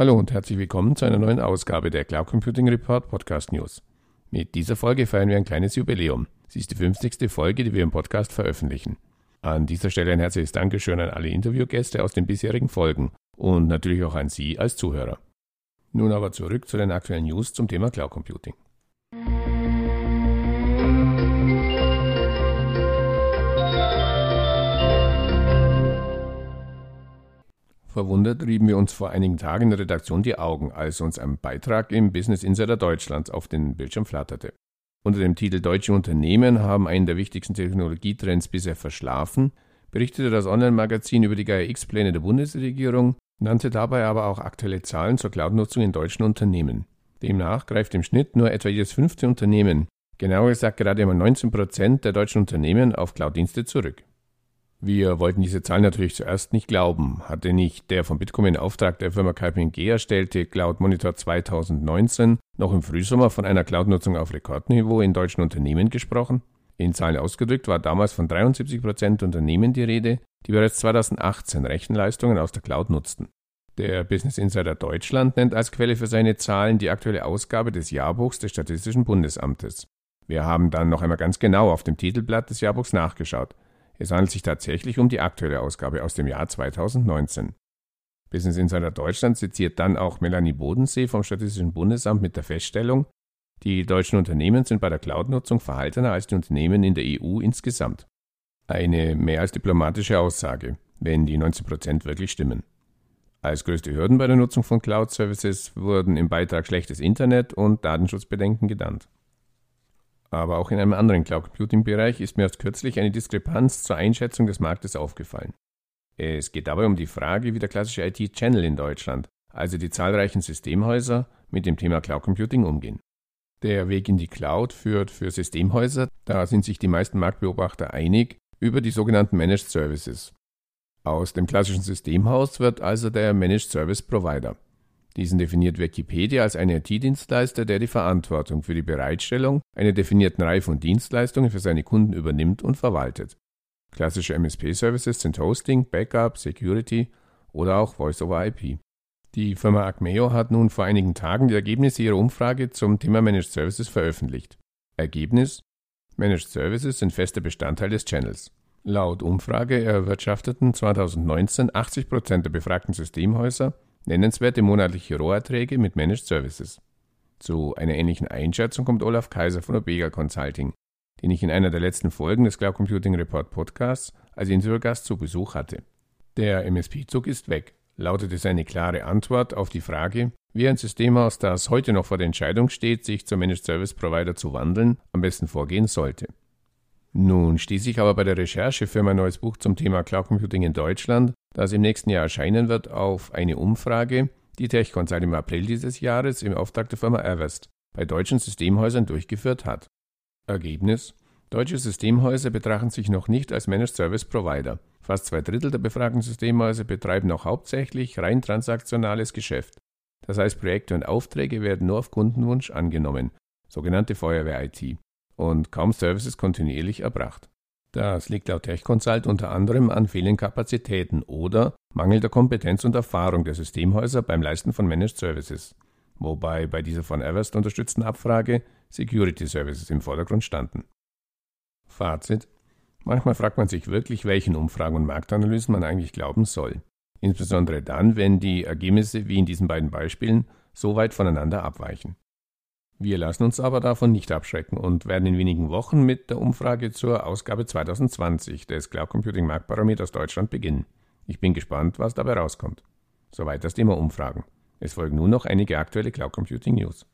Hallo und herzlich willkommen zu einer neuen Ausgabe der Cloud Computing Report Podcast News. Mit dieser Folge feiern wir ein kleines Jubiläum. Sie ist die 50. Folge, die wir im Podcast veröffentlichen. An dieser Stelle ein herzliches Dankeschön an alle Interviewgäste aus den bisherigen Folgen und natürlich auch an Sie als Zuhörer. Nun aber zurück zu den aktuellen News zum Thema Cloud Computing. Verwundert rieben wir uns vor einigen Tagen in der Redaktion die Augen, als uns ein Beitrag im Business Insider Deutschlands auf den Bildschirm flatterte. Unter dem Titel Deutsche Unternehmen haben einen der wichtigsten Technologietrends bisher verschlafen, berichtete das Online-Magazin über die GAIA-X-Pläne der Bundesregierung, nannte dabei aber auch aktuelle Zahlen zur Cloud-Nutzung in deutschen Unternehmen. Demnach greift im Schnitt nur etwa jedes fünfte Unternehmen, genauer gesagt gerade einmal 19 Prozent der deutschen Unternehmen auf Cloud-Dienste zurück. Wir wollten diese Zahl natürlich zuerst nicht glauben. Hatte nicht der von Bitkom in Auftrag der Firma KPMG erstellte Cloud Monitor 2019 noch im Frühsommer von einer Cloud-Nutzung auf Rekordniveau in deutschen Unternehmen gesprochen? In Zahlen ausgedrückt war damals von 73 Prozent Unternehmen die Rede, die bereits 2018 Rechenleistungen aus der Cloud nutzten. Der Business Insider Deutschland nennt als Quelle für seine Zahlen die aktuelle Ausgabe des Jahrbuchs des Statistischen Bundesamtes. Wir haben dann noch einmal ganz genau auf dem Titelblatt des Jahrbuchs nachgeschaut. Es handelt sich tatsächlich um die aktuelle Ausgabe aus dem Jahr 2019. Business Insider Deutschland zitiert dann auch Melanie Bodensee vom Statistischen Bundesamt mit der Feststellung, die deutschen Unternehmen sind bei der Cloud-Nutzung verhaltener als die Unternehmen in der EU insgesamt. Eine mehr als diplomatische Aussage, wenn die 19 Prozent wirklich stimmen. Als größte Hürden bei der Nutzung von Cloud-Services wurden im Beitrag schlechtes Internet und Datenschutzbedenken genannt. Aber auch in einem anderen Cloud Computing Bereich ist mir erst kürzlich eine Diskrepanz zur Einschätzung des Marktes aufgefallen. Es geht dabei um die Frage, wie der klassische IT-Channel in Deutschland, also die zahlreichen Systemhäuser, mit dem Thema Cloud Computing umgehen. Der Weg in die Cloud führt für Systemhäuser, da sind sich die meisten Marktbeobachter einig, über die sogenannten Managed Services. Aus dem klassischen Systemhaus wird also der Managed Service Provider. Diesen definiert Wikipedia als einen IT-Dienstleister, der die Verantwortung für die Bereitstellung einer definierten Reihe von Dienstleistungen für seine Kunden übernimmt und verwaltet. Klassische MSP-Services sind Hosting, Backup, Security oder auch Voice-over-IP. Die Firma Acmeo hat nun vor einigen Tagen die Ergebnisse ihrer Umfrage zum Thema Managed Services veröffentlicht. Ergebnis: Managed Services sind fester Bestandteil des Channels. Laut Umfrage erwirtschafteten 2019 80% der befragten Systemhäuser Nennenswerte monatliche Roherträge mit Managed Services. Zu einer ähnlichen Einschätzung kommt Olaf Kaiser von Obega Consulting, den ich in einer der letzten Folgen des Cloud Computing Report Podcasts als Interviewgast zu Besuch hatte. Der MSP-Zug ist weg, lautete seine klare Antwort auf die Frage, wie ein Systemhaus, das heute noch vor der Entscheidung steht, sich zum Managed Service Provider zu wandeln, am besten vorgehen sollte. Nun stieß ich aber bei der Recherche für mein neues Buch zum Thema Cloud Computing in Deutschland, das im nächsten Jahr erscheinen wird, auf eine Umfrage, die TechConsult im April dieses Jahres im Auftrag der Firma Avast bei deutschen Systemhäusern durchgeführt hat. Ergebnis: Deutsche Systemhäuser betrachten sich noch nicht als Managed Service Provider. Fast zwei Drittel der befragten Systemhäuser betreiben noch hauptsächlich rein transaktionales Geschäft. Das heißt, Projekte und Aufträge werden nur auf Kundenwunsch angenommen, sogenannte Feuerwehr-IT und kaum Services kontinuierlich erbracht. Das liegt laut TechConsult unter anderem an fehlenden Kapazitäten oder mangelnder Kompetenz und Erfahrung der Systemhäuser beim Leisten von Managed Services, wobei bei dieser von Everest unterstützten Abfrage Security Services im Vordergrund standen. Fazit Manchmal fragt man sich wirklich, welchen Umfragen und Marktanalysen man eigentlich glauben soll. Insbesondere dann, wenn die Ergebnisse wie in diesen beiden Beispielen so weit voneinander abweichen. Wir lassen uns aber davon nicht abschrecken und werden in wenigen Wochen mit der Umfrage zur Ausgabe 2020 des Cloud Computing Marktbarometers Deutschland beginnen. Ich bin gespannt, was dabei rauskommt. Soweit das Thema Umfragen. Es folgen nun noch einige aktuelle Cloud Computing News.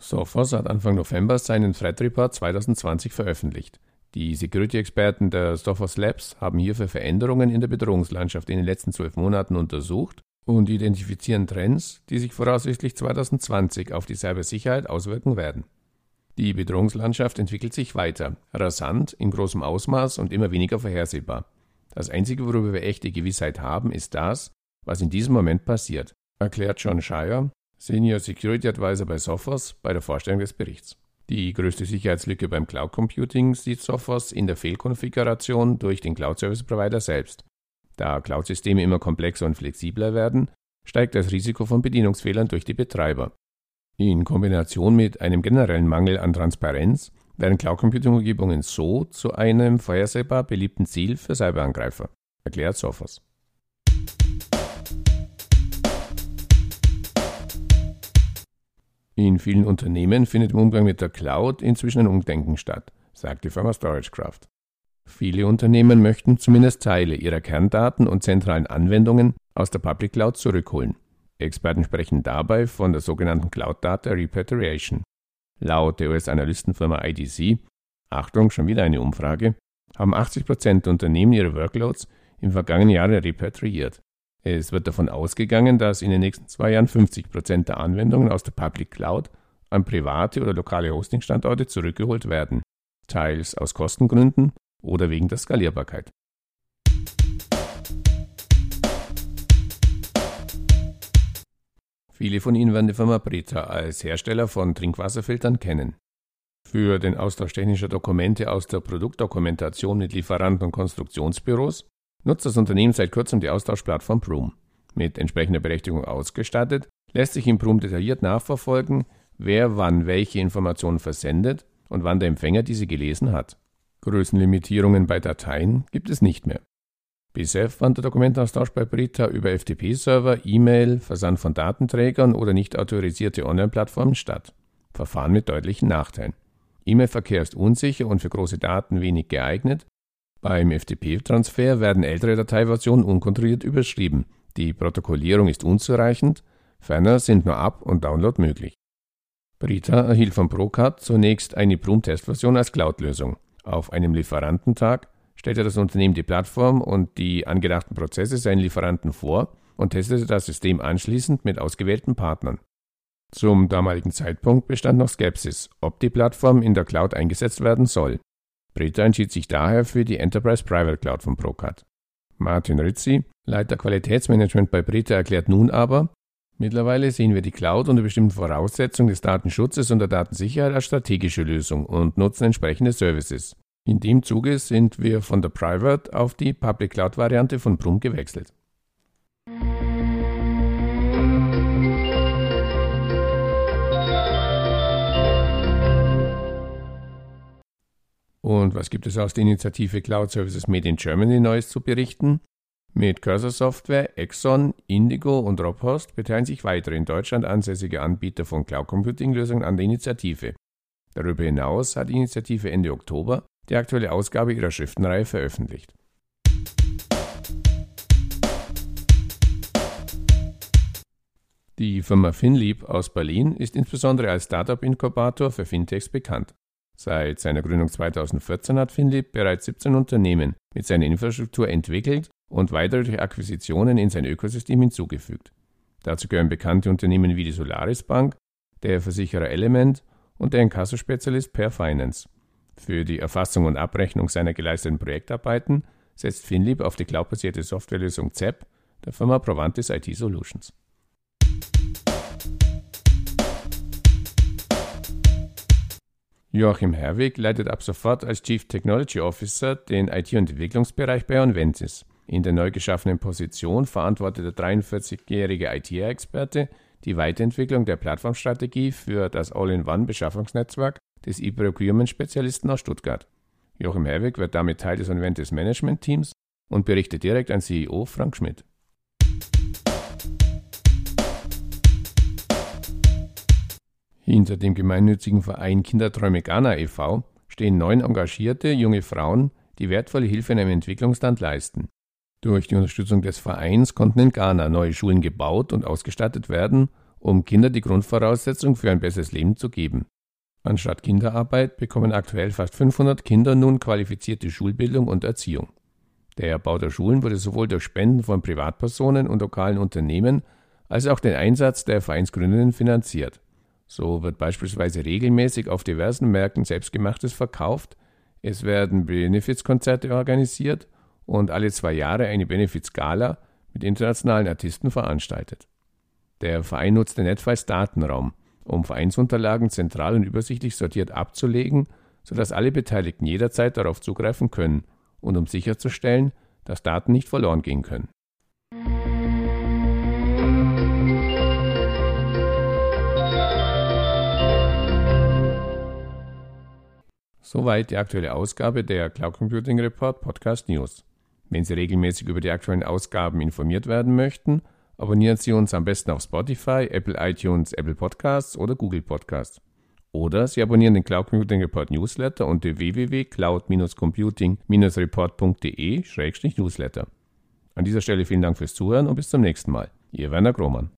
Sophos hat Anfang November seinen Threat Report 2020 veröffentlicht. Die Security-Experten der Sophos Labs haben hierfür Veränderungen in der Bedrohungslandschaft in den letzten zwölf Monaten untersucht und identifizieren Trends, die sich voraussichtlich 2020 auf die Cybersicherheit auswirken werden. Die Bedrohungslandschaft entwickelt sich weiter, rasant, in großem Ausmaß und immer weniger vorhersehbar. Das Einzige, worüber wir echte Gewissheit haben, ist das, was in diesem Moment passiert, erklärt John Shire, Senior Security Advisor bei Sophos, bei der Vorstellung des Berichts. Die größte Sicherheitslücke beim Cloud Computing sieht Sophos in der Fehlkonfiguration durch den Cloud Service Provider selbst. Da Cloud-Systeme immer komplexer und flexibler werden, steigt das Risiko von Bedienungsfehlern durch die Betreiber. In Kombination mit einem generellen Mangel an Transparenz werden Cloud Computing Umgebungen so zu einem vorhersehbar beliebten Ziel für Cyberangreifer, erklärt Sophos. In vielen Unternehmen findet im Umgang mit der Cloud inzwischen ein Umdenken statt, sagt die Firma StorageCraft. Viele Unternehmen möchten zumindest Teile ihrer Kerndaten und zentralen Anwendungen aus der Public Cloud zurückholen. Experten sprechen dabei von der sogenannten Cloud Data Repatriation. Laut der US-Analystenfirma IDC, Achtung, schon wieder eine Umfrage, haben 80% der Unternehmen ihre Workloads im vergangenen Jahr repatriiert. Es wird davon ausgegangen, dass in den nächsten zwei Jahren 50 Prozent der Anwendungen aus der Public Cloud an private oder lokale Hostingstandorte zurückgeholt werden, teils aus Kostengründen oder wegen der Skalierbarkeit. Viele von Ihnen werden die Firma Brita als Hersteller von Trinkwasserfiltern kennen. Für den Austausch technischer Dokumente aus der Produktdokumentation mit Lieferanten und Konstruktionsbüros nutzt das Unternehmen seit kurzem die Austauschplattform Broom. Mit entsprechender Berechtigung ausgestattet, lässt sich in Broom detailliert nachverfolgen, wer wann welche Informationen versendet und wann der Empfänger diese gelesen hat. Größenlimitierungen bei Dateien gibt es nicht mehr. Bisher fand der Dokumentenaustausch bei Brita über FTP-Server, E-Mail, Versand von Datenträgern oder nicht autorisierte Online-Plattformen statt. Verfahren mit deutlichen Nachteilen. E-Mail-Verkehr ist unsicher und für große Daten wenig geeignet beim FTP-Transfer werden ältere Dateiversionen unkontrolliert überschrieben. Die Protokollierung ist unzureichend, ferner sind nur Up- und Download möglich. Brita erhielt von Procard zunächst eine Broom-Testversion als Cloud-Lösung. Auf einem Lieferantentag stellte das Unternehmen die Plattform und die angedachten Prozesse seinen Lieferanten vor und testete das System anschließend mit ausgewählten Partnern. Zum damaligen Zeitpunkt bestand noch Skepsis, ob die Plattform in der Cloud eingesetzt werden soll. Brita entschied sich daher für die Enterprise Private Cloud von Procard. Martin Rizzi, Leiter Qualitätsmanagement bei Brita, erklärt nun aber, mittlerweile sehen wir die Cloud unter bestimmten Voraussetzungen des Datenschutzes und der Datensicherheit als strategische Lösung und nutzen entsprechende Services. In dem Zuge sind wir von der Private auf die Public Cloud Variante von Brum gewechselt. Und was gibt es aus der Initiative Cloud Services Made in Germany Neues zu berichten? Mit Cursor Software, Exxon, Indigo und Robhost beteiligen sich weitere in Deutschland ansässige Anbieter von Cloud Computing Lösungen an der Initiative. Darüber hinaus hat die Initiative Ende Oktober die aktuelle Ausgabe ihrer Schriftenreihe veröffentlicht. Die Firma FinLeap aus Berlin ist insbesondere als Startup-Inkubator für Fintechs bekannt. Seit seiner Gründung 2014 hat Finlip bereits 17 Unternehmen mit seiner Infrastruktur entwickelt und weitere Akquisitionen in sein Ökosystem hinzugefügt. Dazu gehören bekannte Unternehmen wie die Solaris Bank, der Versicherer Element und der Inkasso-Spezialist Per Finance. Für die Erfassung und Abrechnung seiner geleisteten Projektarbeiten setzt Finlip auf die cloudbasierte Softwarelösung ZEP der Firma Provantis IT Solutions. Joachim Herwig leitet ab sofort als Chief Technology Officer den IT- und Entwicklungsbereich bei Onventis. In der neu geschaffenen Position verantwortet der 43-jährige IT-Experte die Weiterentwicklung der Plattformstrategie für das All-in-One-Beschaffungsnetzwerk des E-Procurement-Spezialisten aus Stuttgart. Joachim Herwig wird damit Teil des Onventis Management-Teams und berichtet direkt an CEO Frank Schmidt. Hinter dem gemeinnützigen Verein Kinderträume Ghana e.V. stehen neun engagierte junge Frauen, die wertvolle Hilfe in einem Entwicklungsland leisten. Durch die Unterstützung des Vereins konnten in Ghana neue Schulen gebaut und ausgestattet werden, um Kindern die Grundvoraussetzung für ein besseres Leben zu geben. Anstatt Kinderarbeit bekommen aktuell fast 500 Kinder nun qualifizierte Schulbildung und Erziehung. Der Bau der Schulen wurde sowohl durch Spenden von Privatpersonen und lokalen Unternehmen als auch den Einsatz der Vereinsgründenden finanziert. So wird beispielsweise regelmäßig auf diversen Märkten Selbstgemachtes verkauft, es werden Benefizkonzerte organisiert und alle zwei Jahre eine Benefizgala mit internationalen Artisten veranstaltet. Der Verein nutzt den Netfalls Datenraum, um Vereinsunterlagen zentral und übersichtlich sortiert abzulegen, sodass alle Beteiligten jederzeit darauf zugreifen können und um sicherzustellen, dass Daten nicht verloren gehen können. Soweit die aktuelle Ausgabe der Cloud Computing Report Podcast News. Wenn Sie regelmäßig über die aktuellen Ausgaben informiert werden möchten, abonnieren Sie uns am besten auf Spotify, Apple iTunes, Apple Podcasts oder Google Podcasts. Oder Sie abonnieren den Cloud Computing Report Newsletter unter www.cloud-computing-report.de-newsletter. An dieser Stelle vielen Dank fürs Zuhören und bis zum nächsten Mal. Ihr Werner Grohmann.